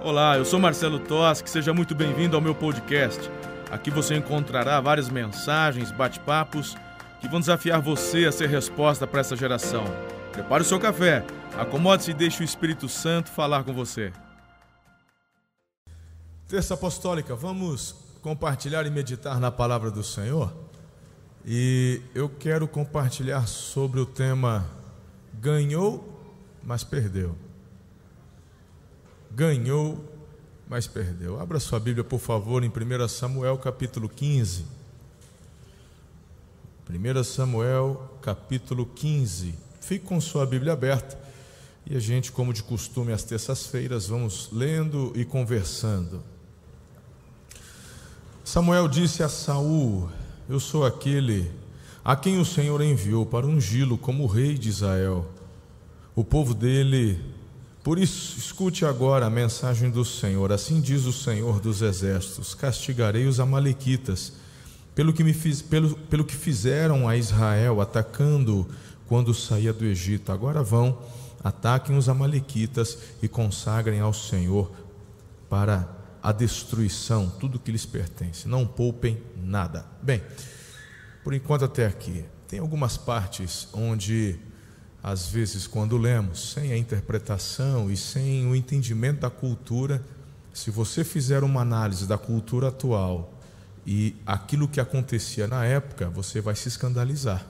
Olá, eu sou Marcelo Toschi, seja muito bem-vindo ao meu podcast. Aqui você encontrará várias mensagens, bate-papos que vão desafiar você a ser resposta para essa geração. Prepare o seu café, acomode-se e deixe o Espírito Santo falar com você. Terça Apostólica, vamos compartilhar e meditar na palavra do Senhor? E eu quero compartilhar sobre o tema ganhou, mas perdeu ganhou, mas perdeu. Abra sua Bíblia, por favor, em 1 Samuel capítulo 15. 1 Samuel capítulo 15. Fique com sua Bíblia aberta e a gente, como de costume, às terças-feiras, vamos lendo e conversando. Samuel disse a Saul: Eu sou aquele a quem o Senhor enviou para ungí-lo como rei de Israel. O povo dele por isso, escute agora a mensagem do Senhor. Assim diz o Senhor dos Exércitos: Castigarei os Amalequitas pelo que, me fiz, pelo, pelo que fizeram a Israel, atacando quando saía do Egito. Agora vão, ataquem os Amalequitas e consagrem ao Senhor para a destruição tudo que lhes pertence. Não poupem nada. Bem, por enquanto até aqui. Tem algumas partes onde às vezes, quando lemos, sem a interpretação e sem o entendimento da cultura, se você fizer uma análise da cultura atual e aquilo que acontecia na época, você vai se escandalizar.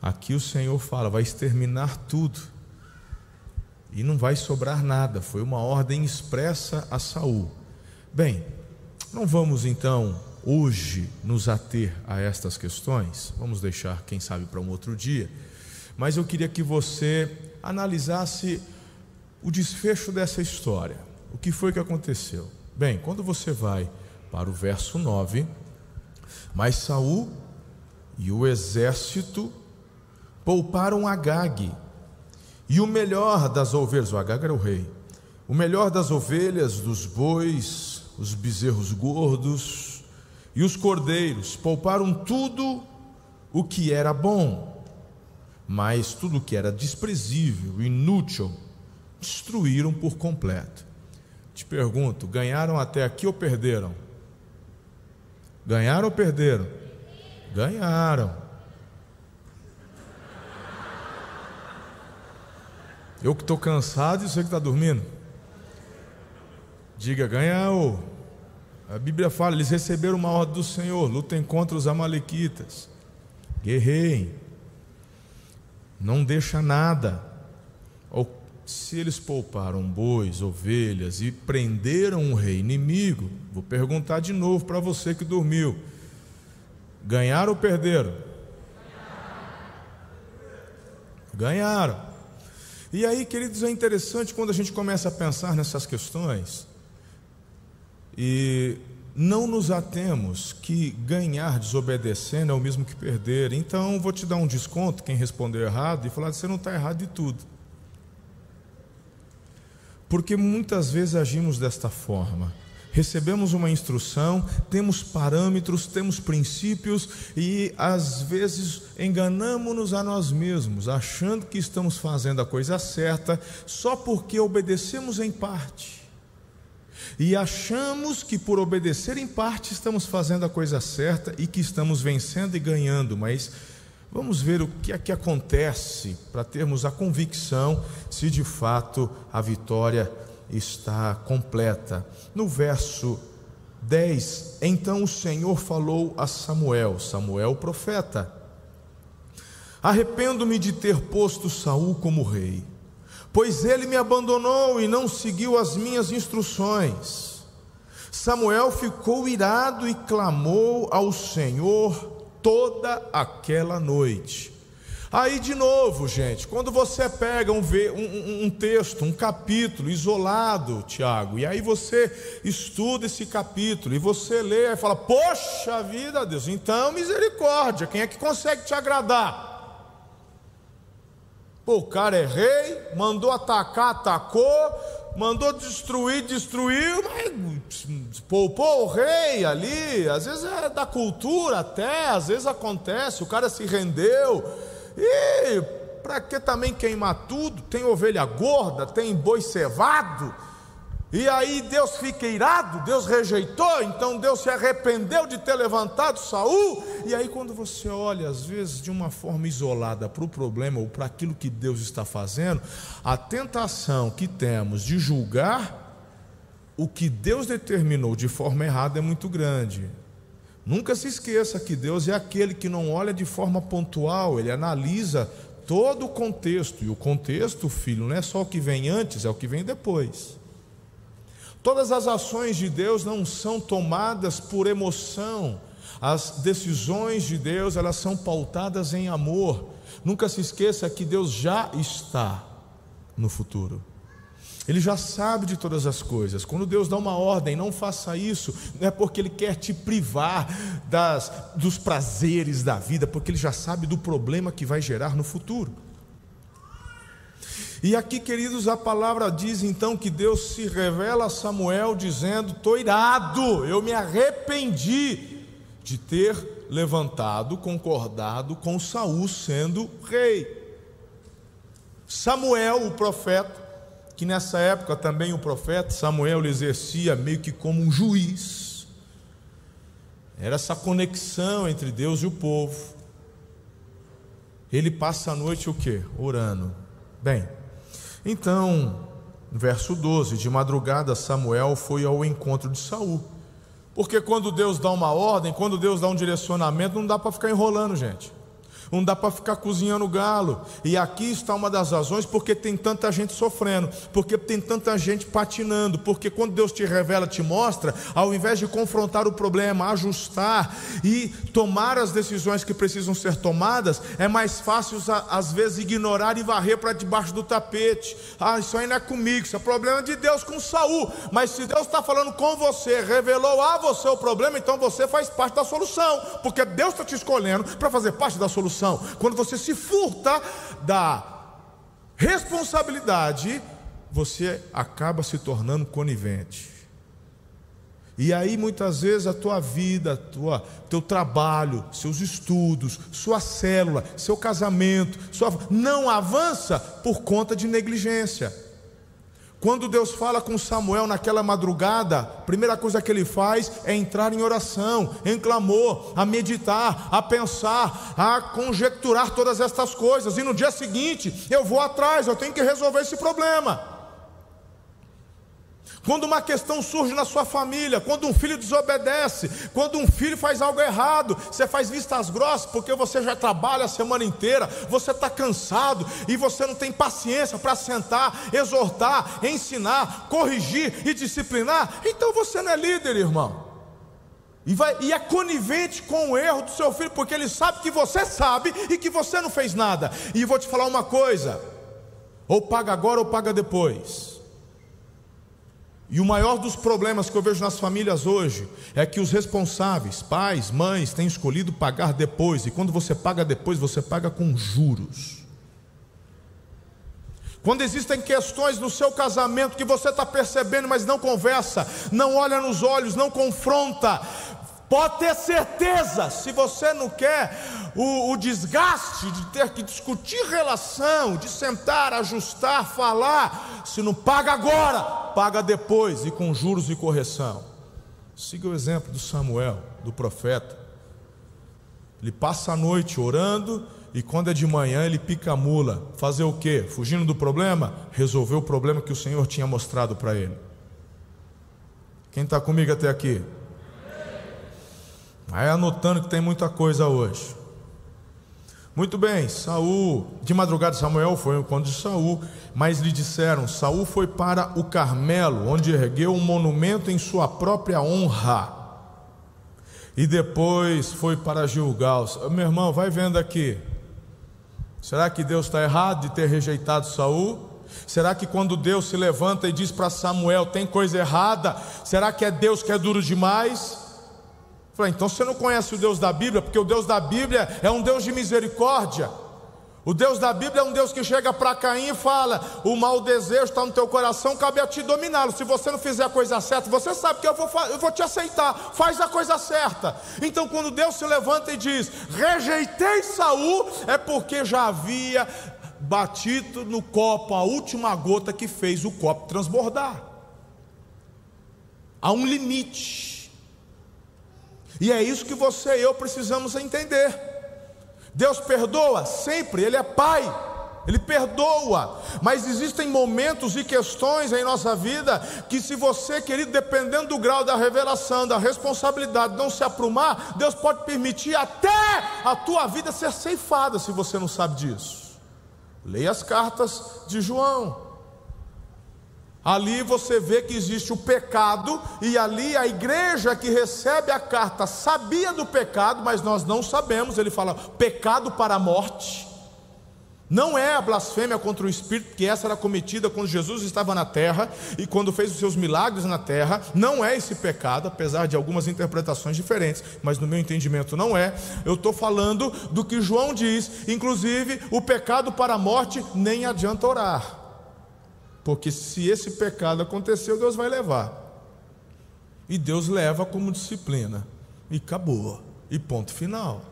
Aqui o Senhor fala, vai exterminar tudo e não vai sobrar nada. Foi uma ordem expressa a Saul. Bem, não vamos então hoje nos ater a estas questões. Vamos deixar, quem sabe, para um outro dia mas eu queria que você analisasse o desfecho dessa história. O que foi que aconteceu? Bem, quando você vai para o verso 9, mas Saul e o exército pouparam Agag, e o melhor das ovelhas, o Agag era o rei, o melhor das ovelhas, dos bois, os bezerros gordos e os cordeiros, pouparam tudo o que era bom mas tudo que era desprezível, inútil, destruíram por completo. Te pergunto: ganharam até aqui ou perderam? Ganharam ou perderam? Ganharam. Eu que estou cansado e você que está dormindo. Diga, ganhou. A Bíblia fala: eles receberam uma ordem do Senhor, lutem contra os Amalequitas, guerreiem não deixa nada. Ou se eles pouparam bois, ovelhas e prenderam um rei inimigo, vou perguntar de novo para você que dormiu: ganharam ou perderam? Ganharam. E aí, queridos, é interessante quando a gente começa a pensar nessas questões. E não nos atemos que ganhar desobedecendo é o mesmo que perder. Então, vou te dar um desconto, quem respondeu errado, e falar: você não está errado de tudo. Porque muitas vezes agimos desta forma. Recebemos uma instrução, temos parâmetros, temos princípios e às vezes enganamos-nos a nós mesmos, achando que estamos fazendo a coisa certa só porque obedecemos em parte e achamos que por obedecer em parte estamos fazendo a coisa certa e que estamos vencendo e ganhando, mas vamos ver o que é que acontece para termos a convicção se de fato a vitória está completa. No verso 10, então o Senhor falou a Samuel, Samuel profeta: Arrependo-me de ter posto Saul como rei pois ele me abandonou e não seguiu as minhas instruções. Samuel ficou irado e clamou ao Senhor toda aquela noite. Aí de novo, gente, quando você pega um, um, um, texto, um capítulo isolado, Tiago, e aí você estuda esse capítulo, e você lê e fala: Poxa vida, Deus, então misericórdia, quem é que consegue te agradar? O cara é rei, mandou atacar, atacou, mandou destruir, destruiu, mas poupou o rei ali. Às vezes é da cultura até, às vezes acontece, o cara se rendeu. E para que também queimar tudo? Tem ovelha gorda, tem boi cevado. E aí Deus fica irado, Deus rejeitou, então Deus se arrependeu de ter levantado Saul. E aí quando você olha às vezes de uma forma isolada para o problema ou para aquilo que Deus está fazendo, a tentação que temos de julgar o que Deus determinou de forma errada é muito grande. Nunca se esqueça que Deus é aquele que não olha de forma pontual, ele analisa todo o contexto. E o contexto, filho, não é só o que vem antes, é o que vem depois. Todas as ações de Deus não são tomadas por emoção. As decisões de Deus, elas são pautadas em amor. Nunca se esqueça que Deus já está no futuro. Ele já sabe de todas as coisas. Quando Deus dá uma ordem, não faça isso, não é porque Ele quer te privar das, dos prazeres da vida, porque Ele já sabe do problema que vai gerar no futuro. E aqui, queridos, a palavra diz então que Deus se revela a Samuel dizendo: Estou irado, eu me arrependi de ter levantado, concordado com Saul sendo rei. Samuel, o profeta, que nessa época também o profeta Samuel exercia meio que como um juiz. Era essa conexão entre Deus e o povo. Ele passa a noite o que? Orando. Bem, então, verso 12: De madrugada Samuel foi ao encontro de Saul. Porque quando Deus dá uma ordem, quando Deus dá um direcionamento, não dá para ficar enrolando, gente não dá para ficar cozinhando galo. E aqui está uma das razões porque tem tanta gente sofrendo, porque tem tanta gente patinando, porque quando Deus te revela, te mostra, ao invés de confrontar o problema, ajustar e tomar as decisões que precisam ser tomadas, é mais fácil às vezes ignorar e varrer para debaixo do tapete. Ah, isso aí não é comigo, isso é problema de Deus com Saul. Mas se Deus está falando com você, revelou a você o problema, então você faz parte da solução, porque Deus está te escolhendo para fazer parte da solução Quando você se furta da responsabilidade, você acaba se tornando conivente. E aí muitas vezes a tua vida, tua, teu trabalho, seus estudos, sua célula, seu casamento, sua, não avança por conta de negligência. Quando Deus fala com Samuel naquela madrugada, a primeira coisa que ele faz é entrar em oração, em clamor, a meditar, a pensar, a conjecturar todas estas coisas. E no dia seguinte, eu vou atrás, eu tenho que resolver esse problema. Quando uma questão surge na sua família, quando um filho desobedece, quando um filho faz algo errado, você faz vistas grossas porque você já trabalha a semana inteira, você está cansado e você não tem paciência para sentar, exortar, ensinar, corrigir e disciplinar, então você não é líder, irmão. E, vai, e é conivente com o erro do seu filho, porque ele sabe que você sabe e que você não fez nada. E vou te falar uma coisa: ou paga agora ou paga depois. E o maior dos problemas que eu vejo nas famílias hoje é que os responsáveis, pais, mães, têm escolhido pagar depois, e quando você paga depois, você paga com juros. Quando existem questões no seu casamento que você está percebendo, mas não conversa, não olha nos olhos, não confronta, Pode ter certeza, se você não quer o, o, desgaste de ter que discutir relação, de sentar, ajustar, falar, se não paga agora, paga depois e com juros e correção. Siga o exemplo do Samuel, do profeta. Ele passa a noite orando e quando é de manhã ele pica a mula. Fazer o quê? Fugindo do problema? Resolver o problema que o Senhor tinha mostrado para ele. Quem está comigo até aqui? Vai anotando que tem muita coisa hoje. Muito bem, Saul, de madrugada Samuel foi ao encontro de Saul, mas lhe disseram: Saul foi para o Carmelo, onde ergueu um monumento em sua própria honra. E depois foi para Gilgal. Meu irmão, vai vendo aqui. Será que Deus está errado de ter rejeitado Saul? Será que quando Deus se levanta e diz para Samuel tem coisa errada? Será que é Deus que é duro demais? Falei, então você não conhece o Deus da Bíblia, porque o Deus da Bíblia é um Deus de misericórdia. O Deus da Bíblia é um Deus que chega para Caim e fala: O mau desejo está no teu coração, cabe a ti dominá-lo. Se você não fizer a coisa certa, você sabe que eu vou, eu vou te aceitar, faz a coisa certa. Então, quando Deus se levanta e diz: Rejeitei Saul, é porque já havia batido no copo a última gota que fez o copo transbordar. há um limite. E é isso que você e eu precisamos entender. Deus perdoa sempre, Ele é Pai. Ele perdoa, mas existem momentos e questões em nossa vida que, se você, querido, dependendo do grau da revelação, da responsabilidade, não se aprumar, Deus pode permitir até a tua vida ser ceifada se você não sabe disso. Leia as cartas de João. Ali você vê que existe o pecado, e ali a igreja que recebe a carta sabia do pecado, mas nós não sabemos. Ele fala: pecado para a morte. Não é a blasfêmia contra o Espírito, porque essa era cometida quando Jesus estava na terra e quando fez os seus milagres na terra. Não é esse pecado, apesar de algumas interpretações diferentes, mas no meu entendimento não é. Eu estou falando do que João diz, inclusive o pecado para a morte nem adianta orar, porque se esse pecado aconteceu, Deus vai levar, e Deus leva como disciplina, e acabou, e ponto final.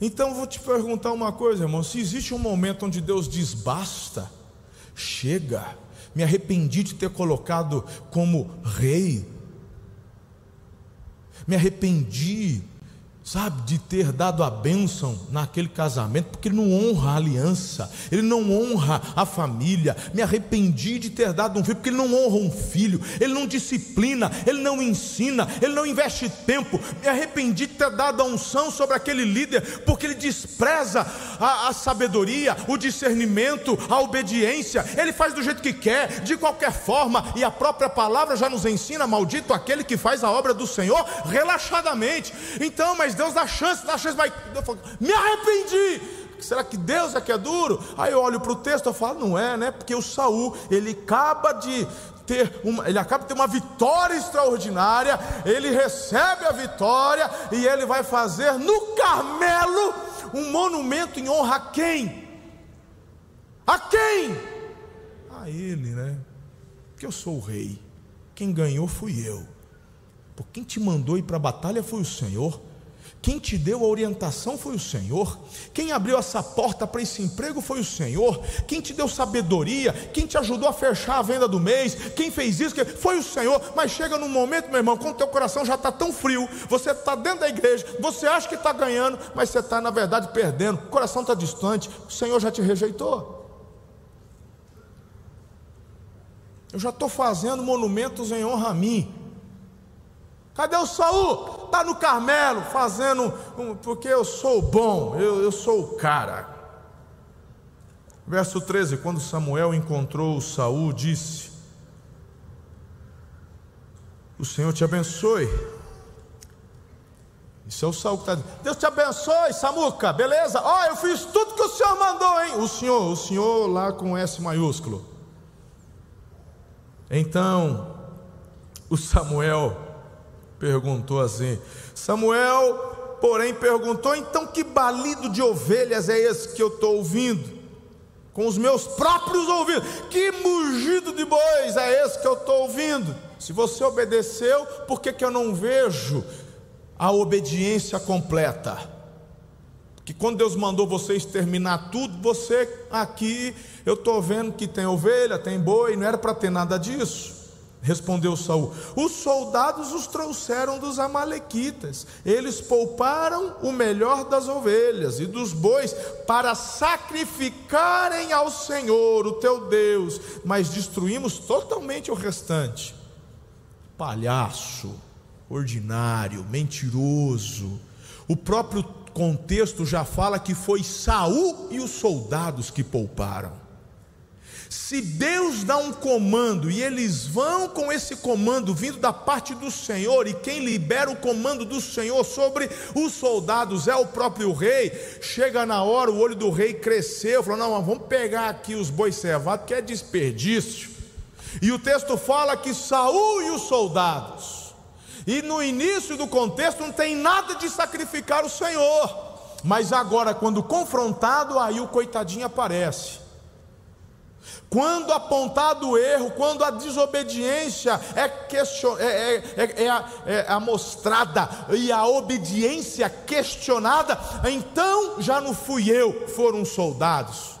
Então vou te perguntar uma coisa, irmão: se existe um momento onde Deus diz basta, chega, me arrependi de ter colocado como rei, me arrependi sabe, de ter dado a bênção naquele casamento, porque ele não honra a aliança, ele não honra a família. Me arrependi de ter dado um filho, porque ele não honra um filho, ele não disciplina, ele não ensina, ele não investe tempo. Me arrependi de ter dado a unção sobre aquele líder, porque ele despreza a, a sabedoria, o discernimento, a obediência. Ele faz do jeito que quer, de qualquer forma, e a própria palavra já nos ensina: maldito aquele que faz a obra do Senhor relaxadamente. Então, mas Deus dá chance, dá chance, mas falo, me arrependi. Será que Deus é que é duro? Aí eu olho para o texto e falo, não é, né? Porque o Saul, ele acaba de ter uma, ele acaba de ter uma vitória extraordinária, ele recebe a vitória e ele vai fazer no Carmelo um monumento em honra a quem? A quem? A ele, né? Porque eu sou o rei. Quem ganhou fui eu. Por quem te mandou ir para a batalha foi o Senhor. Quem te deu a orientação foi o Senhor. Quem abriu essa porta para esse emprego foi o Senhor. Quem te deu sabedoria, quem te ajudou a fechar a venda do mês, quem fez isso foi o Senhor. Mas chega num momento, meu irmão, quando teu coração já está tão frio, você está dentro da igreja, você acha que está ganhando, mas você está na verdade perdendo. O coração está distante, o Senhor já te rejeitou. Eu já estou fazendo monumentos em honra a mim. Cadê o Saul? Está no Carmelo fazendo, um, porque eu sou bom, eu, eu sou o cara. Verso 13: Quando Samuel encontrou Saul, disse: O Senhor te abençoe. Isso é o Saul que está dizendo. Deus te abençoe, Samuca, beleza? Ó, oh, eu fiz tudo que o Senhor mandou, hein? O Senhor, o Senhor lá com S maiúsculo. Então, o Samuel perguntou assim. Samuel, porém, perguntou: então que balido de ovelhas é esse que eu estou ouvindo? Com os meus próprios ouvidos, que mugido de bois é esse que eu estou ouvindo? Se você obedeceu, por que, que eu não vejo a obediência completa? Que quando Deus mandou você exterminar tudo, você aqui, eu estou vendo que tem ovelha, tem boi, não era para ter nada disso. Respondeu Saul: Os soldados os trouxeram dos amalequitas. Eles pouparam o melhor das ovelhas e dos bois para sacrificarem ao Senhor, o teu Deus, mas destruímos totalmente o restante. Palhaço, ordinário, mentiroso. O próprio contexto já fala que foi Saul e os soldados que pouparam. Se Deus dá um comando e eles vão com esse comando vindo da parte do Senhor, e quem libera o comando do Senhor sobre os soldados é o próprio rei, chega na hora, o olho do rei cresceu, falou: Não, vamos pegar aqui os bois cevados, que é desperdício. E o texto fala que Saul e os soldados, e no início do contexto não tem nada de sacrificar o Senhor, mas agora, quando confrontado, aí o coitadinho aparece. Quando apontado o erro, quando a desobediência é, question... é, é, é, é, é amostrada e a obediência questionada, então já não fui eu, foram os soldados.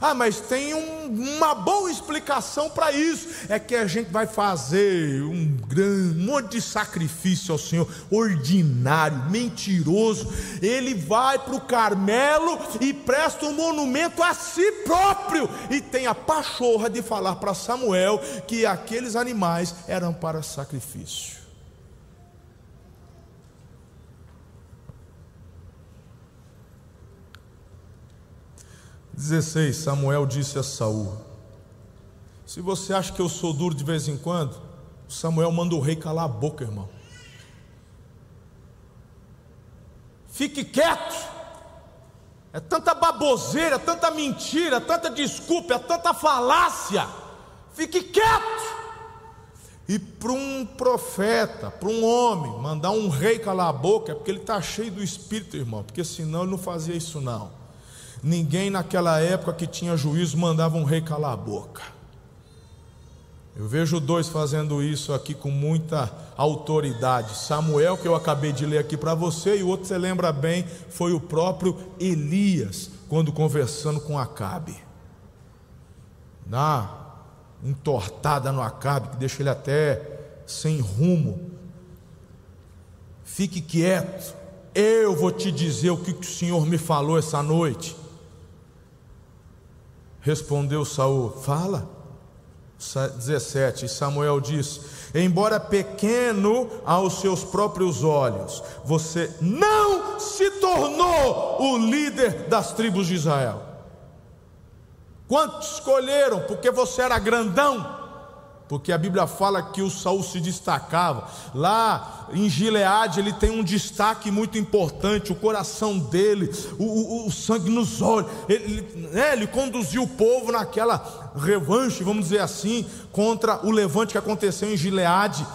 Ah, mas tem um, uma boa explicação para isso: é que a gente vai fazer um grande um monte de sacrifício ao Senhor, ordinário, mentiroso. Ele vai para o Carmelo e presta um monumento a si próprio, e tem a pachorra de falar para Samuel que aqueles animais eram para sacrifício. 16, Samuel disse a Saul: Se você acha que eu sou duro de vez em quando, Samuel manda o rei calar a boca, irmão. Fique quieto. É tanta baboseira, tanta mentira, tanta desculpa, é tanta falácia. Fique quieto. E para um profeta, para um homem, mandar um rei calar a boca, é porque ele está cheio do espírito, irmão, porque senão ele não fazia isso não. Ninguém naquela época que tinha juízo mandava um rei calar a boca. Eu vejo dois fazendo isso aqui com muita autoridade. Samuel, que eu acabei de ler aqui para você, e o outro você lembra bem, foi o próprio Elias, quando conversando com Acabe. Dá entortada no Acabe, que deixa ele até sem rumo. Fique quieto, eu vou te dizer o que o Senhor me falou essa noite. Respondeu Saul: Fala. 17. Samuel diz: Embora pequeno aos seus próprios olhos, você não se tornou o líder das tribos de Israel. Quantos escolheram porque você era grandão? Porque a Bíblia fala que o Saul se destacava. Lá em Gileade ele tem um destaque muito importante, o coração dele, o, o, o sangue nos olhos. Ele, né, ele conduziu o povo naquela revanche, vamos dizer assim, contra o levante que aconteceu em Gileade.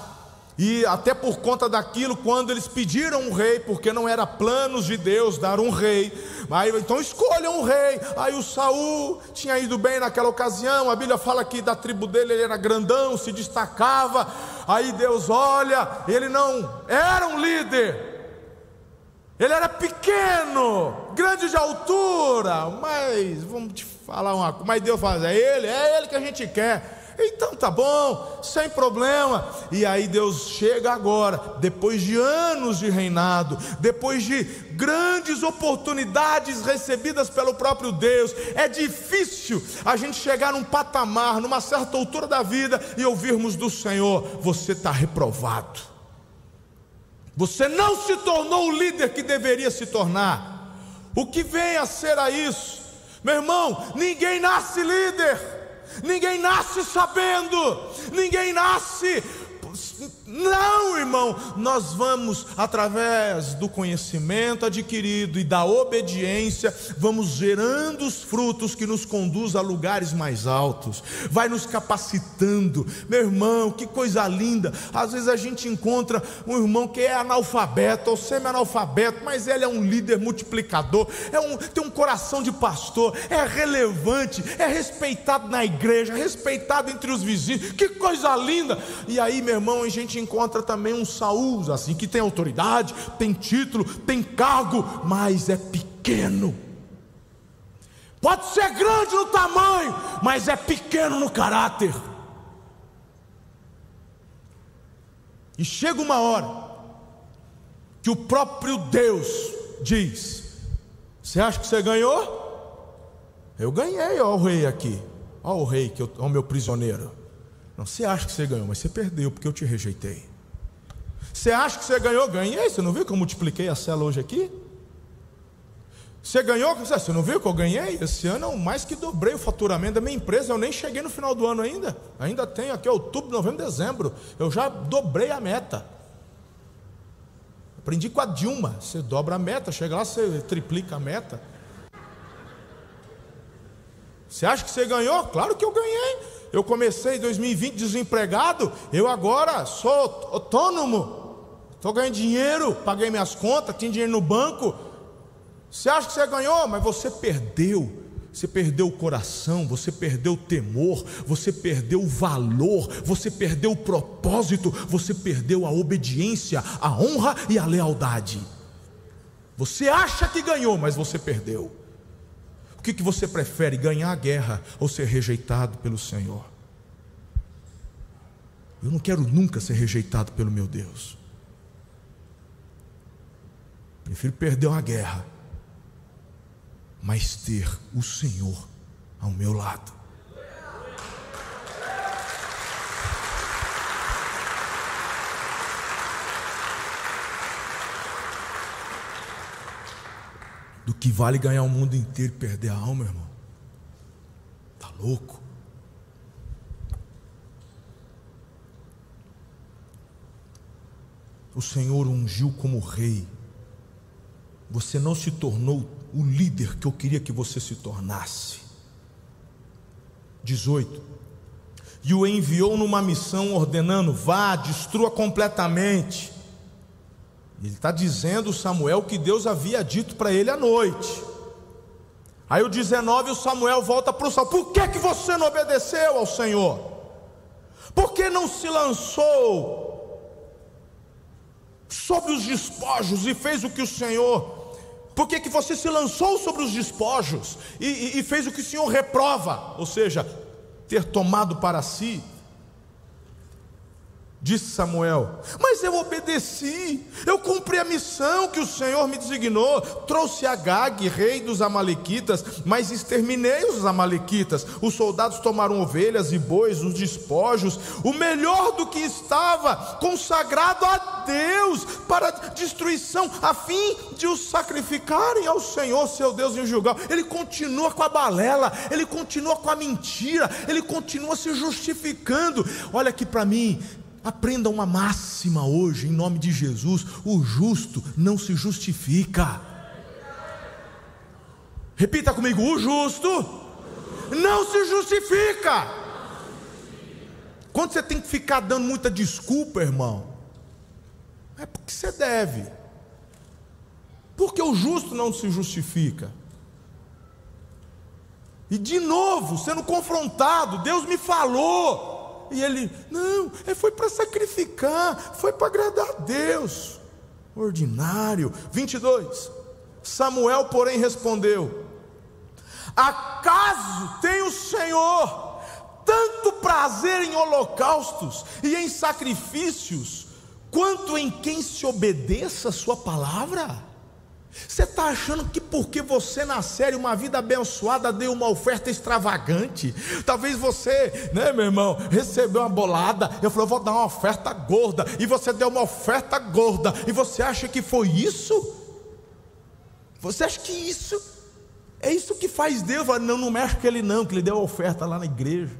E até por conta daquilo, quando eles pediram um rei, porque não era planos de Deus dar um rei, aí, então escolham um rei. Aí o Saul tinha ido bem naquela ocasião, a Bíblia fala que da tribo dele ele era grandão, se destacava. Aí Deus olha, ele não era um líder, ele era pequeno, grande de altura, mas vamos te falar uma coisa, mas Deus fala, é ele, é ele que a gente quer. Então tá bom, sem problema. E aí Deus chega agora, depois de anos de reinado, depois de grandes oportunidades recebidas pelo próprio Deus. É difícil a gente chegar num patamar, numa certa altura da vida e ouvirmos do Senhor: você está reprovado. Você não se tornou o líder que deveria se tornar. O que vem a ser a isso? Meu irmão, ninguém nasce líder. Ninguém nasce sabendo, ninguém nasce não, irmão, nós vamos, através do conhecimento adquirido e da obediência, vamos gerando os frutos que nos conduz a lugares mais altos, vai nos capacitando, meu irmão, que coisa linda. Às vezes a gente encontra um irmão que é analfabeto ou semi-analfabeto, mas ele é um líder multiplicador, é um, tem um coração de pastor, é relevante, é respeitado na igreja, respeitado entre os vizinhos, que coisa linda. E aí, meu irmão, a gente encontra também um Saul, assim, que tem autoridade, tem título, tem cargo, mas é pequeno. Pode ser grande no tamanho, mas é pequeno no caráter. E chega uma hora que o próprio Deus diz: Você acha que você ganhou? Eu ganhei, ó o rei aqui. Ó o rei, que eu, ó o meu prisioneiro. Não, você acha que você ganhou, mas você perdeu porque eu te rejeitei. Você acha que você ganhou? Ganhei. Você não viu que eu multipliquei a cela hoje aqui? Você ganhou? Você não viu que eu ganhei? Esse ano eu mais que dobrei o faturamento da minha empresa. Eu nem cheguei no final do ano ainda. Ainda tenho aqui outubro, novembro, dezembro. Eu já dobrei a meta. Aprendi com a Dilma. Você dobra a meta, chega lá, você triplica a meta. Você acha que você ganhou? Claro que eu ganhei. Eu comecei em 2020 desempregado, eu agora sou autônomo, estou ganhando dinheiro, paguei minhas contas, tinha dinheiro no banco. Você acha que você ganhou, mas você perdeu. Você perdeu o coração, você perdeu o temor, você perdeu o valor, você perdeu o propósito, você perdeu a obediência, a honra e a lealdade. Você acha que ganhou, mas você perdeu. O que, que você prefere, ganhar a guerra ou ser rejeitado pelo Senhor? Eu não quero nunca ser rejeitado pelo meu Deus. Prefiro perder uma guerra, mas ter o Senhor ao meu lado. Do que vale ganhar o mundo inteiro e perder a alma, irmão? Tá louco? O Senhor ungiu como rei. Você não se tornou o líder que eu queria que você se tornasse. 18. E o enviou numa missão ordenando: vá, destrua completamente. Ele está dizendo, Samuel, que Deus havia dito para ele à noite. Aí o 19, o Samuel volta para o Saul: Por que, que você não obedeceu ao Senhor? Por que não se lançou sobre os despojos e fez o que o Senhor por que, que você se lançou sobre os despojos e, e, e fez o que o Senhor reprova? Ou seja, ter tomado para si Disse Samuel: Mas eu obedeci, eu cumpri a missão que o Senhor me designou. Trouxe Agag, rei dos Amalequitas, mas exterminei os Amalequitas. Os soldados tomaram ovelhas e bois, os despojos, o melhor do que estava consagrado a Deus para destruição, a fim de os sacrificarem ao Senhor, seu Deus, em julgar. Ele continua com a balela, ele continua com a mentira, ele continua se justificando. Olha aqui para mim, Aprenda uma máxima hoje, em nome de Jesus: o justo não se justifica. Repita comigo: o justo não se justifica. Quando você tem que ficar dando muita desculpa, irmão, é porque você deve. Porque o justo não se justifica. E de novo, sendo confrontado, Deus me falou. E ele, não, é, foi para sacrificar, foi para agradar a Deus. Ordinário. 22. Samuel, porém, respondeu: Acaso tem o Senhor tanto prazer em holocaustos e em sacrifícios, quanto em quem se obedeça a Sua palavra? Você está achando que porque você nascer uma vida abençoada deu uma oferta extravagante? Talvez você, né, meu irmão, recebeu uma bolada. Eu falei, eu vou dar uma oferta gorda. E você deu uma oferta gorda. E você acha que foi isso? Você acha que isso é isso que faz Deus? Não, não mexe com ele, não, que ele deu a oferta lá na igreja.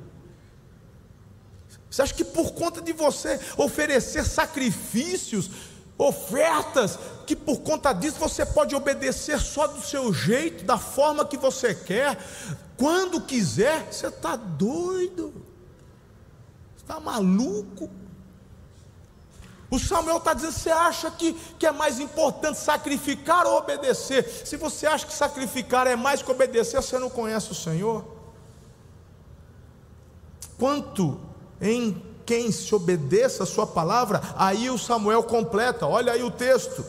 Você acha que por conta de você oferecer sacrifícios, ofertas que por conta disso você pode obedecer só do seu jeito, da forma que você quer, quando quiser. Você está doido, está maluco. O Samuel está dizendo: você acha que, que é mais importante sacrificar ou obedecer? Se você acha que sacrificar é mais que obedecer, você não conhece o Senhor. Quanto em quem se obedeça a sua palavra, aí o Samuel completa, olha aí o texto.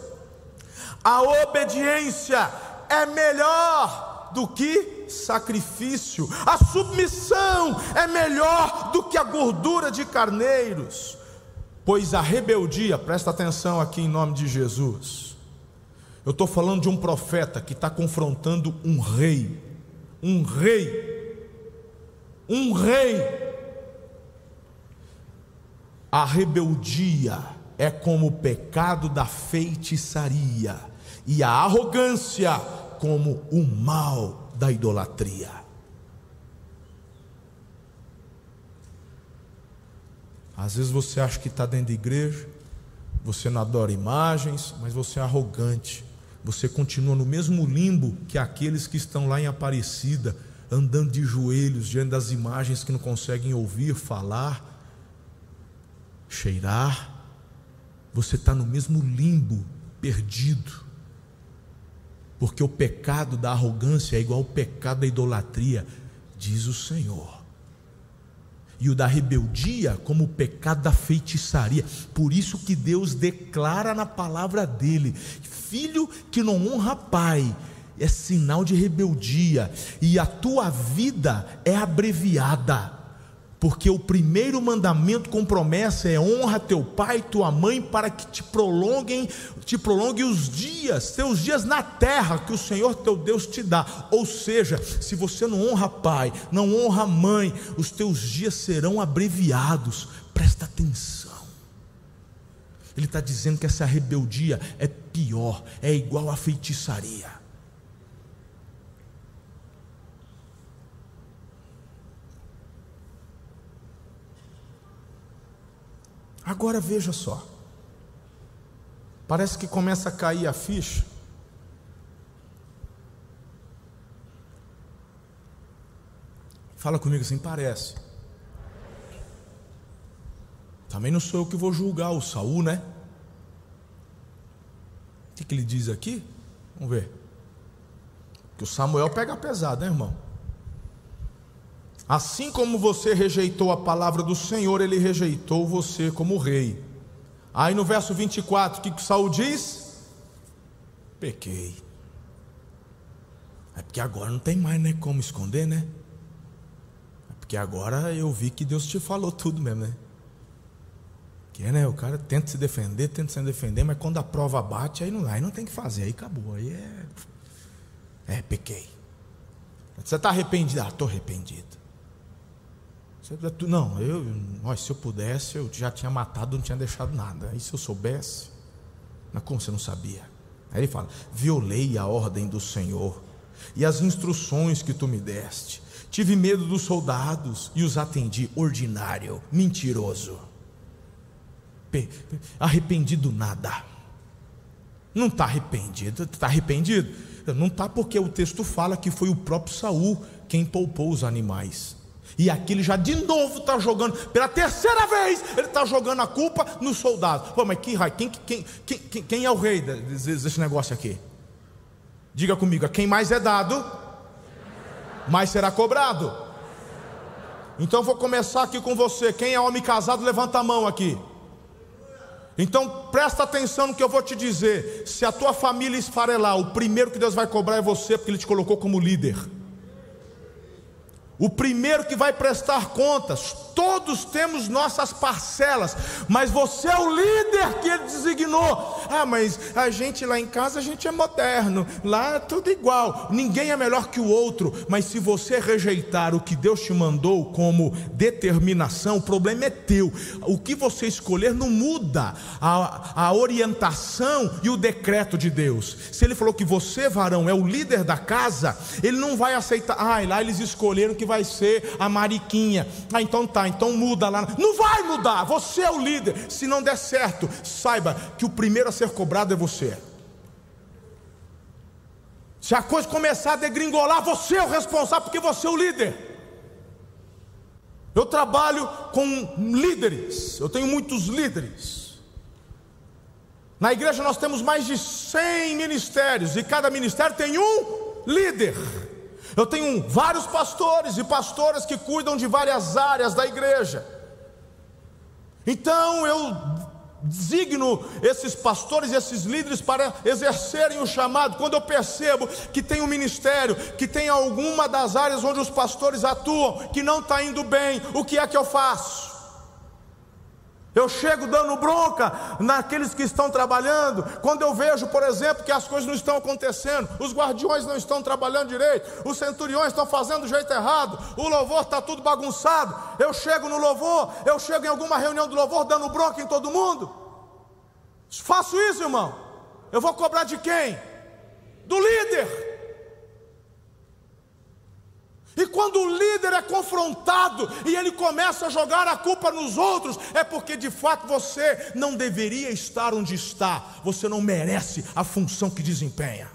A obediência é melhor do que sacrifício, a submissão é melhor do que a gordura de carneiros, pois a rebeldia, presta atenção aqui em nome de Jesus. Eu estou falando de um profeta que está confrontando um rei, um rei, um rei a rebeldia é como o pecado da feitiçaria, e a arrogância como o mal da idolatria. Às vezes você acha que está dentro da igreja, você não adora imagens, mas você é arrogante. Você continua no mesmo limbo que aqueles que estão lá em Aparecida, andando de joelhos diante das imagens que não conseguem ouvir, falar cheirar, você está no mesmo limbo, perdido. Porque o pecado da arrogância é igual ao pecado da idolatria, diz o Senhor. E o da rebeldia, como o pecado da feitiçaria. Por isso que Deus declara na palavra dele: filho que não honra pai, é sinal de rebeldia, e a tua vida é abreviada. Porque o primeiro mandamento com promessa é honra teu pai e tua mãe para que te prolonguem, te prolongue os dias, teus dias na terra que o Senhor teu Deus te dá. Ou seja, se você não honra pai, não honra mãe, os teus dias serão abreviados. Presta atenção. Ele está dizendo que essa rebeldia é pior, é igual à feitiçaria. Agora veja só. Parece que começa a cair a ficha. Fala comigo assim, parece. Também não sou eu que vou julgar o Saul, né? O que, que ele diz aqui? Vamos ver. Que o Samuel pega pesado, né, irmão? Assim como você rejeitou a palavra do Senhor, ele rejeitou você como rei. Aí no verso 24, o que, que Saul diz? Pequei. É porque agora não tem mais né, como esconder, né? É porque agora eu vi que Deus te falou tudo mesmo, né? Que é, né? O cara tenta se defender, tenta se defender, mas quando a prova bate, aí não, aí não tem que fazer, aí acabou. Aí é. É, pequei. Você está arrependido? Ah, estou arrependido. Não, eu, se eu pudesse, eu já tinha matado, não tinha deixado nada. Aí se eu soubesse, mas como você não sabia? Aí ele fala: violei a ordem do Senhor e as instruções que tu me deste. Tive medo dos soldados e os atendi. Ordinário, mentiroso, arrependido nada. Não está arrependido, está arrependido? Não está porque o texto fala que foi o próprio Saul quem poupou os animais. E aqui ele já de novo está jogando, pela terceira vez, ele está jogando a culpa nos soldados. Pô, mas que raio, quem, quem, quem, quem é o rei desse negócio aqui? Diga comigo, quem mais é dado, mais será cobrado. Então vou começar aqui com você. Quem é homem casado, levanta a mão aqui. Então presta atenção no que eu vou te dizer. Se a tua família esfarelar, o primeiro que Deus vai cobrar é você, porque Ele te colocou como líder. O primeiro que vai prestar contas, todos temos nossas parcelas, mas você é o líder que ele designou. Ah, mas a gente lá em casa, a gente é moderno, lá é tudo igual, ninguém é melhor que o outro. Mas se você rejeitar o que Deus te mandou como determinação, o problema é teu. O que você escolher não muda a, a orientação e o decreto de Deus. Se ele falou que você, varão, é o líder da casa, ele não vai aceitar. Ah, lá eles escolheram que vai ser a Mariquinha. Ah, então tá, então muda lá. Não vai mudar, você é o líder. Se não der certo, saiba que o primeiro a ser cobrado é você. Se a coisa começar a degringolar, você é o responsável, porque você é o líder. Eu trabalho com líderes, eu tenho muitos líderes. Na igreja nós temos mais de 100 ministérios, e cada ministério tem um líder. Eu tenho vários pastores e pastoras que cuidam de várias áreas da igreja. Então eu designo esses pastores esses líderes para exercerem o chamado. Quando eu percebo que tem um ministério, que tem alguma das áreas onde os pastores atuam, que não está indo bem, o que é que eu faço? Eu chego dando bronca naqueles que estão trabalhando. Quando eu vejo, por exemplo, que as coisas não estão acontecendo, os guardiões não estão trabalhando direito, os centuriões estão fazendo do jeito errado, o louvor está tudo bagunçado. Eu chego no louvor, eu chego em alguma reunião do louvor dando bronca em todo mundo. Faço isso, irmão. Eu vou cobrar de quem? Do líder. E quando o líder é confrontado e ele começa a jogar a culpa nos outros, é porque de fato você não deveria estar onde está, você não merece a função que desempenha.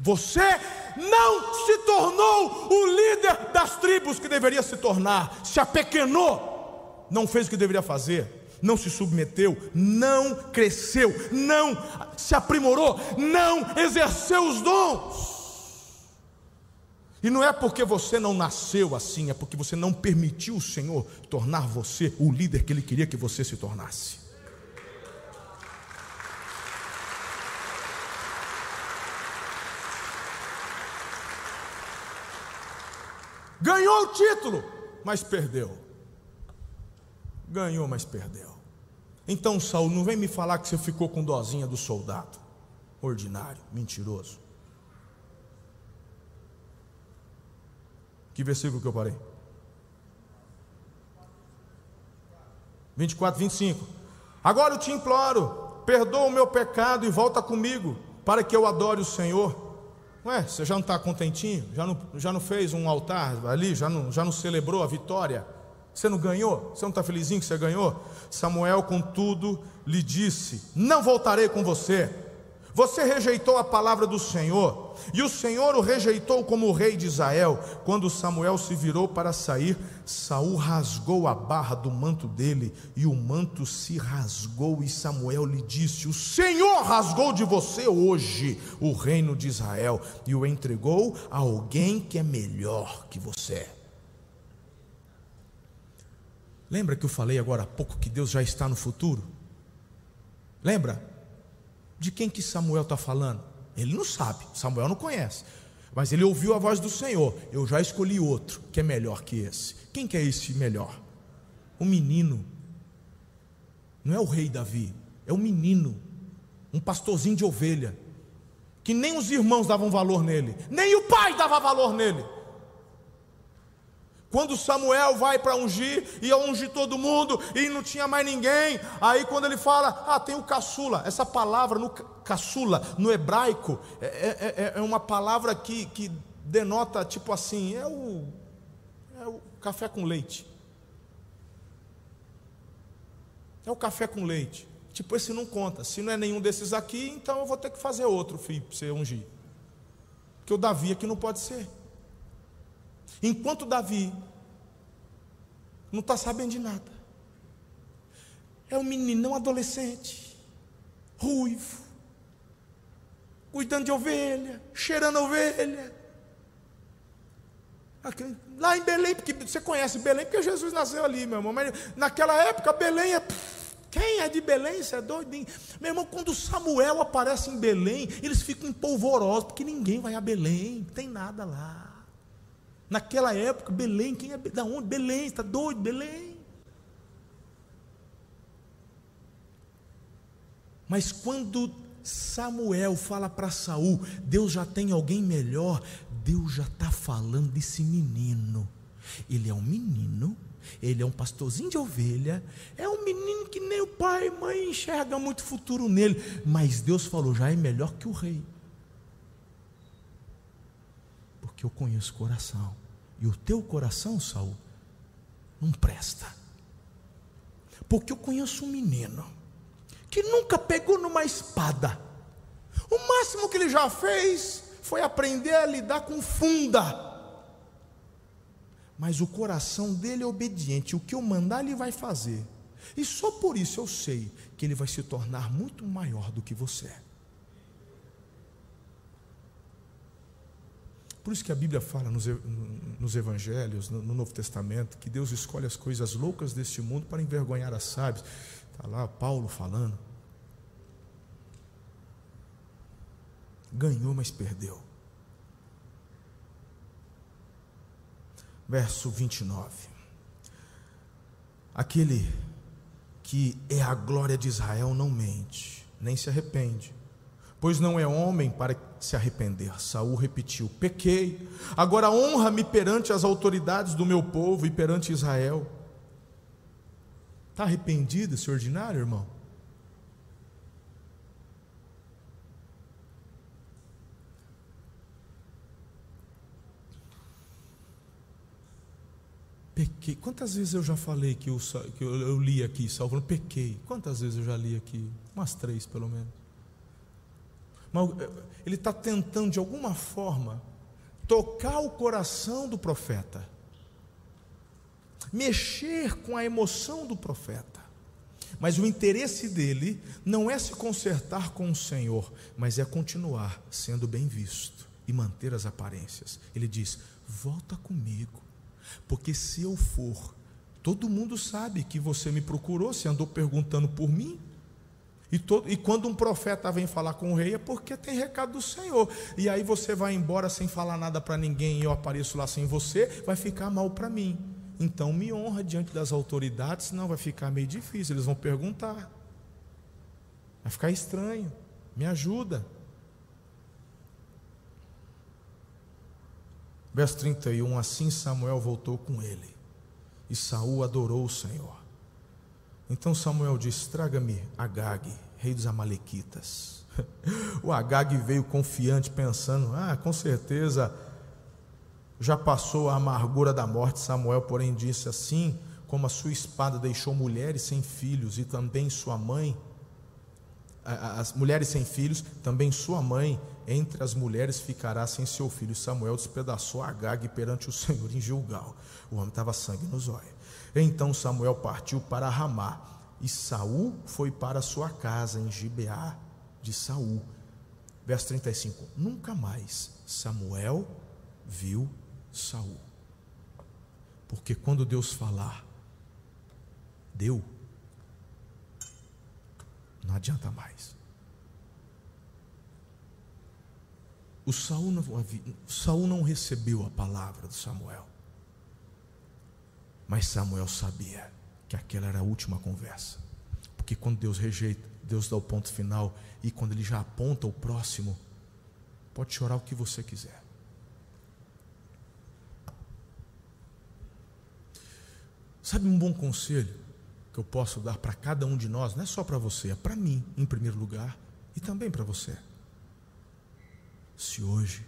Você não se tornou o líder das tribos que deveria se tornar, se apequenou, não fez o que deveria fazer não se submeteu, não cresceu, não se aprimorou, não exerceu os dons. E não é porque você não nasceu assim, é porque você não permitiu o Senhor tornar você o líder que Ele queria que você se tornasse. Ganhou o título, mas perdeu. Ganhou, mas perdeu. Então, Saul, não vem me falar que você ficou com dozinha do soldado. Ordinário, mentiroso. Que versículo que eu parei? 24, 25. Agora eu te imploro, perdoa o meu pecado e volta comigo, para que eu adore o Senhor. Ué, você já não está contentinho? Já não, já não fez um altar ali? Já não, já não celebrou a vitória? Você não ganhou? Você não está felizinho que você ganhou? Samuel, contudo, lhe disse: Não voltarei com você. Você rejeitou a palavra do Senhor, e o Senhor o rejeitou como rei de Israel. Quando Samuel se virou para sair, Saul rasgou a barra do manto dele, e o manto se rasgou, e Samuel lhe disse: O Senhor rasgou de você hoje o reino de Israel, e o entregou a alguém que é melhor que você. Lembra que eu falei agora há pouco que Deus já está no futuro? Lembra? De quem que Samuel está falando? Ele não sabe, Samuel não conhece. Mas ele ouviu a voz do Senhor. Eu já escolhi outro que é melhor que esse. Quem que é esse melhor? O menino. Não é o rei Davi, é o menino. Um pastorzinho de ovelha. Que nem os irmãos davam valor nele, nem o pai dava valor nele. Quando Samuel vai para ungir, ia ungir todo mundo e não tinha mais ninguém. Aí quando ele fala, ah, tem o caçula. Essa palavra no caçula, no hebraico, é, é, é, é uma palavra que, que denota tipo assim, é o, é o café com leite. É o café com leite. Tipo, esse não conta. Se não é nenhum desses aqui, então eu vou ter que fazer outro filho para você ungir. Porque o Davi aqui não pode ser. Enquanto Davi não está sabendo de nada, é um menino, um adolescente, ruivo, cuidando de ovelha, cheirando ovelha. Lá em Belém, porque você conhece Belém, porque Jesus nasceu ali, meu irmão. Mas naquela época, Belém é. Quem é de Belém? Você é doidinho. Meu irmão, quando Samuel aparece em Belém, eles ficam empolvorosos, porque ninguém vai a Belém, não tem nada lá. Naquela época, Belém, quem é da onde? Belém, está doido, Belém. Mas quando Samuel fala para Saul, Deus já tem alguém melhor, Deus já está falando desse menino. Ele é um menino, ele é um pastorzinho de ovelha, é um menino que nem o pai e mãe enxerga muito futuro nele, mas Deus falou, já é melhor que o rei. Porque eu conheço o coração. E o teu coração, Saul, não presta. Porque eu conheço um menino que nunca pegou numa espada. O máximo que ele já fez foi aprender a lidar com funda. Mas o coração dele é obediente, o que eu mandar ele vai fazer. E só por isso eu sei que ele vai se tornar muito maior do que você. Por isso que a Bíblia fala nos, nos evangelhos, no, no, Novo Testamento, que Deus escolhe as coisas loucas deste mundo para envergonhar as sábias. Está lá Paulo falando. Ganhou, mas perdeu. Verso 29. Aquele que é a glória de Israel não mente, nem se arrepende pois não é homem para se arrepender. Saul repetiu: Pequei, agora honra-me perante as autoridades do meu povo e perante Israel. Está arrependido esse ordinário, irmão? Pequei. Quantas vezes eu já falei que eu, que eu, eu li aqui, salvando? Pequei. Quantas vezes eu já li aqui? Umas três, pelo menos. Mas eh, ele está tentando, de alguma forma, tocar o coração do profeta, mexer com a emoção do profeta. Mas o interesse dele não é se consertar com o Senhor, mas é continuar sendo bem visto e manter as aparências. Ele diz: Volta comigo, porque se eu for, todo mundo sabe que você me procurou, se andou perguntando por mim, E, todo, e quando um profeta vem falar com o rei é porque tem recado do Senhor. E aí você vai embora sem falar nada para ninguém e eu apareço lá sem você, vai ficar mal para mim. Então me honra diante das autoridades, senão vai ficar meio difícil. Eles vão perguntar. Vai ficar estranho. Me ajuda. Verso 31: Assim Samuel voltou com ele, e Saul adorou o Senhor. Então Samuel disse: Traga-me Agag, rei dos Amalequitas. O Agag veio confiante, pensando: Ah, com certeza já passou a amargura da morte. Samuel, porém, disse assim: Como a sua espada deixou mulheres sem filhos e também sua mãe, as mulheres sem filhos, também sua mãe entre as mulheres ficará sem seu filho. Samuel despedaçou Agag perante o Senhor em Gilgal. O homem estava sangue nos olhos. Então Samuel partiu para Ramá, e Saul foi para sua casa em Gibeá de Saul. Verso 35. Nunca mais Samuel viu Saul. Porque quando Deus falar, deu, não adianta mais. O Saul não, Saul não recebeu a palavra de Samuel. Mas Samuel sabia que aquela era a última conversa. Porque quando Deus rejeita, Deus dá o ponto final. E quando Ele já aponta o próximo, pode chorar o que você quiser. Sabe um bom conselho que eu posso dar para cada um de nós? Não é só para você, é para mim, em primeiro lugar, e também para você. Se hoje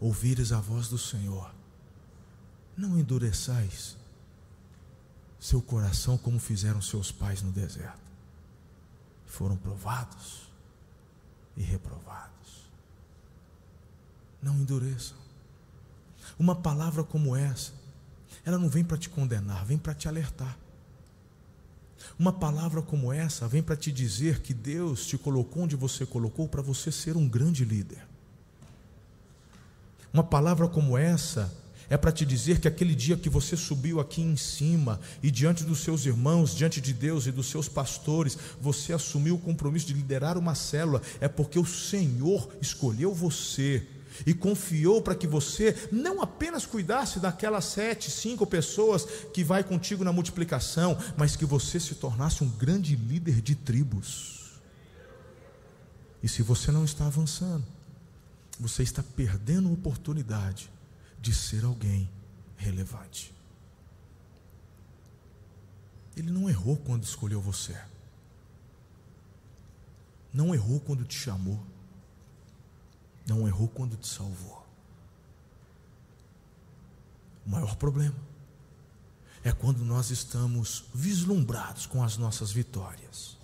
ouvires a voz do Senhor, não endureçais seu coração como fizeram seus pais no deserto. Foram provados e reprovados. Não endureçam. Uma palavra como essa, ela não vem para te condenar, vem para te alertar. Uma palavra como essa vem para te dizer que Deus te colocou onde você colocou para você ser um grande líder. Uma palavra como essa é para te dizer que aquele dia que você subiu aqui em cima e diante dos seus irmãos, diante de Deus e dos seus pastores, você assumiu o compromisso de liderar uma célula, é porque o Senhor escolheu você e confiou para que você não apenas cuidasse daquelas sete, cinco pessoas que vai contigo na multiplicação, mas que você se tornasse um grande líder de tribos. E se você não está avançando, você está perdendo oportunidade de ser alguém relevante. Ele não errou quando escolheu você. Não errou quando te chamou. Não errou quando te salvou. O maior problema é quando nós estamos vislumbrados com as nossas vitórias.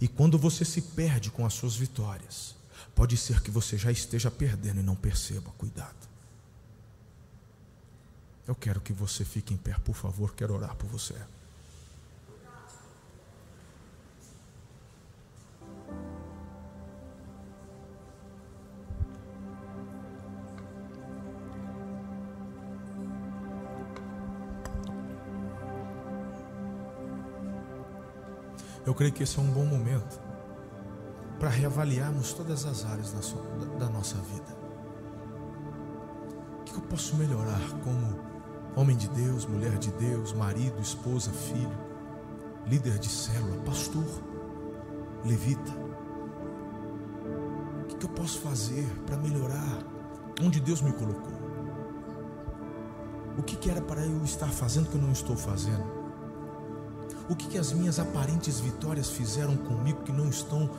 E quando você se perde com as suas vitórias, pode ser que você já esteja perdendo e não perceba. Cuidado. Eu quero que você fique em pé, por favor, quero orar por você. Eu creio que esse é um bom momento para reavaliarmos todas as áreas da, nossa vida. O que eu posso melhorar como Homem de Deus, mulher de Deus, marido, esposa, filho, líder de célula, pastor, levita. O que eu posso fazer para melhorar onde Deus me colocou? O que era para eu estar fazendo que eu não estou fazendo? O que, que as minhas aparentes vitórias fizeram comigo que não estão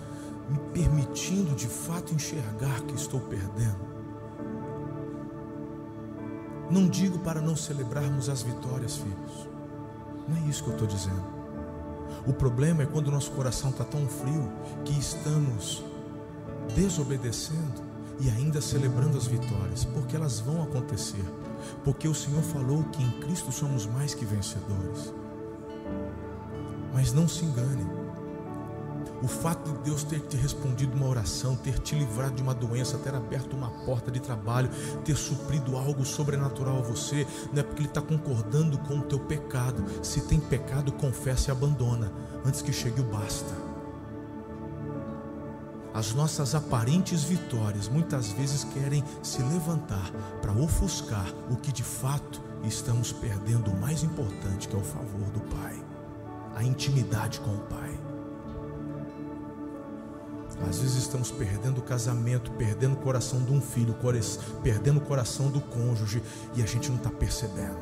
me permitindo de fato enxergar que estou perdendo? Não digo para não celebrarmos as vitórias, filhos. Não é isso que eu estou dizendo. O problema é quando nosso coração está tão frio que estamos desobedecendo e ainda celebrando as vitórias, porque elas vão acontecer. Porque o Senhor falou que em Cristo somos mais que vencedores. Mas não se engane. O fato de Deus ter te respondido uma oração, ter te livrado de uma doença, ter aberto uma porta de trabalho, ter suprido algo sobrenatural a você, não é porque Ele está concordando com o teu pecado. Se tem pecado, confessa e abandona, antes que chegue o basta. as nossas aparentes vitórias muitas vezes querem se levantar para ofuscar o que de fato estamos perdendo o mais importante, que é o favor do Pai, a intimidade com o Pai. Às vezes estamos perdendo o casamento, perdendo o coração de um filho, perdendo o coração do cônjuge e a gente não está percebendo.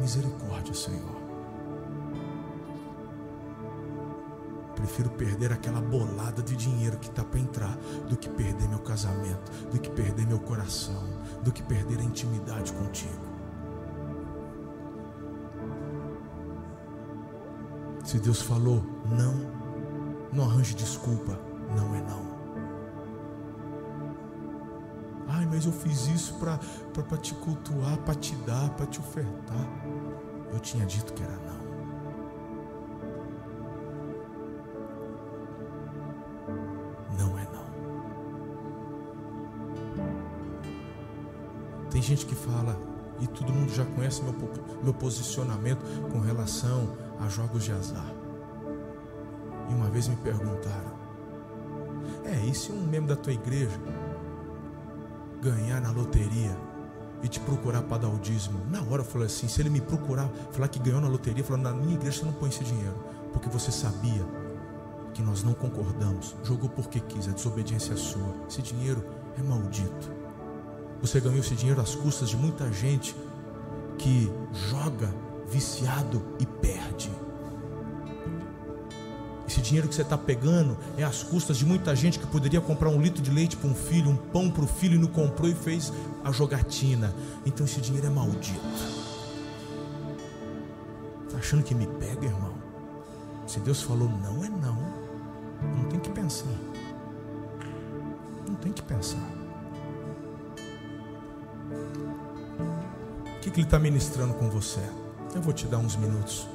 Misericórdia, Senhor. Prefiro perder aquela bolada de dinheiro que está para entrar do que perder meu casamento, do que perder meu coração, do que perder a intimidade contigo. Se Deus falou não, não arranje desculpa, não é não. Ai, mas eu fiz isso para te cultuar, para te dar, para te ofertar. Eu tinha dito que era não. Tem gente que fala, e todo mundo já conhece meu, meu posicionamento com relação a jogos de azar. E uma vez me perguntaram: É, e se um membro da tua igreja ganhar na loteria e te procurar para dar o dízimo? Na hora eu falei assim: se ele me procurar, falar que ganhou na loteria, falar, na minha igreja você não põe esse dinheiro, porque você sabia que nós não concordamos, jogou porque quis, a desobediência é sua. Esse dinheiro é maldito. Você ganhou esse dinheiro às custas de muita gente que joga viciado e perde. Dinheiro que você está pegando é às custas de muita gente que poderia comprar um litro de leite para um filho, um pão para o filho e não comprou e fez a jogatina. Então esse dinheiro é maldito. Está achando que me pega, irmão? Se Deus falou não, é não. Não tem que pensar. Não tem que pensar. que, que Ele está ministrando com você? Eu vou te dar uns minutos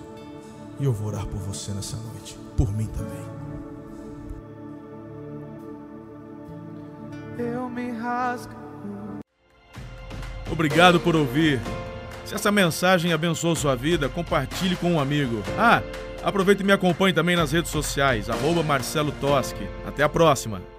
e eu vou orar por você nessa noite, por mim também. Eu me rasgo. Obrigado por ouvir. Se essa mensagem abençoou sua vida, compartilhe com um amigo. Ah, aproveite e me acompanhe também nas redes sociais, arroba Marcelo Toschi. Até a próxima!